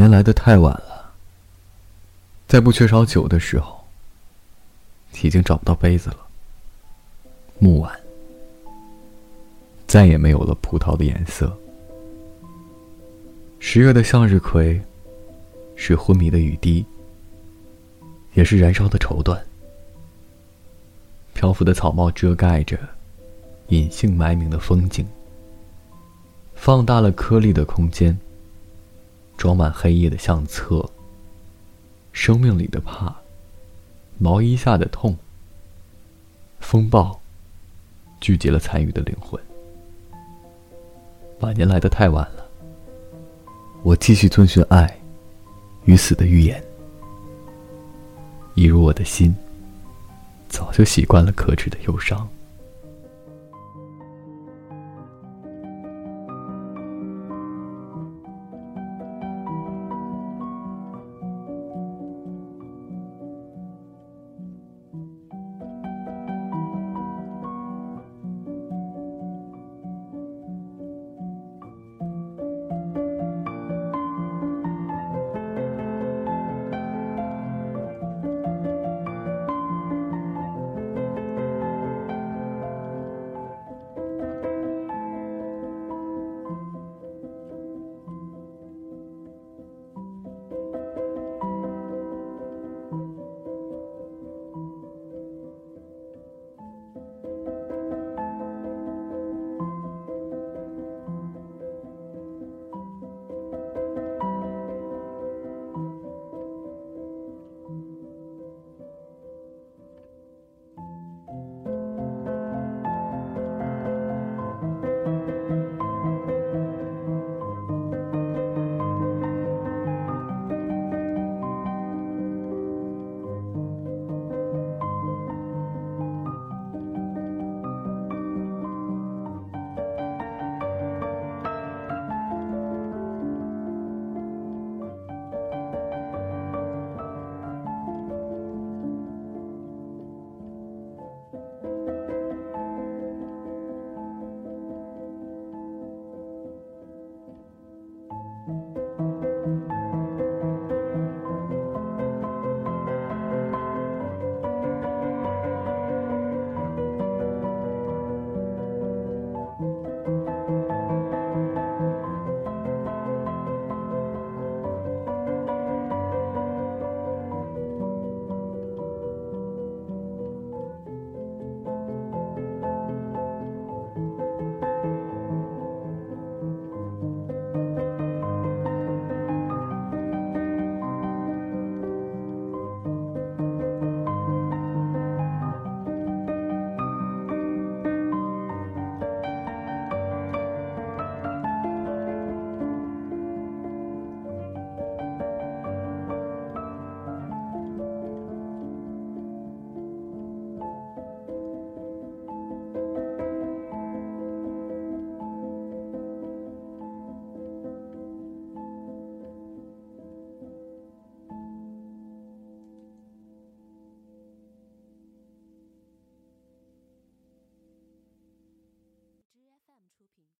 年来的太晚了，在不缺少酒的时候，已经找不到杯子了。木晚，再也没有了葡萄的颜色。十月的向日葵，是昏迷的雨滴，也是燃烧的绸缎。漂浮的草帽遮盖着隐姓埋名的风景，放大了颗粒的空间。装满黑夜的相册。生命里的怕，毛衣下的痛。风暴，聚集了残余的灵魂。晚年来的太晚了。我继续遵循爱与死的预言，一如我的心，早就习惯了可耻的忧伤。品。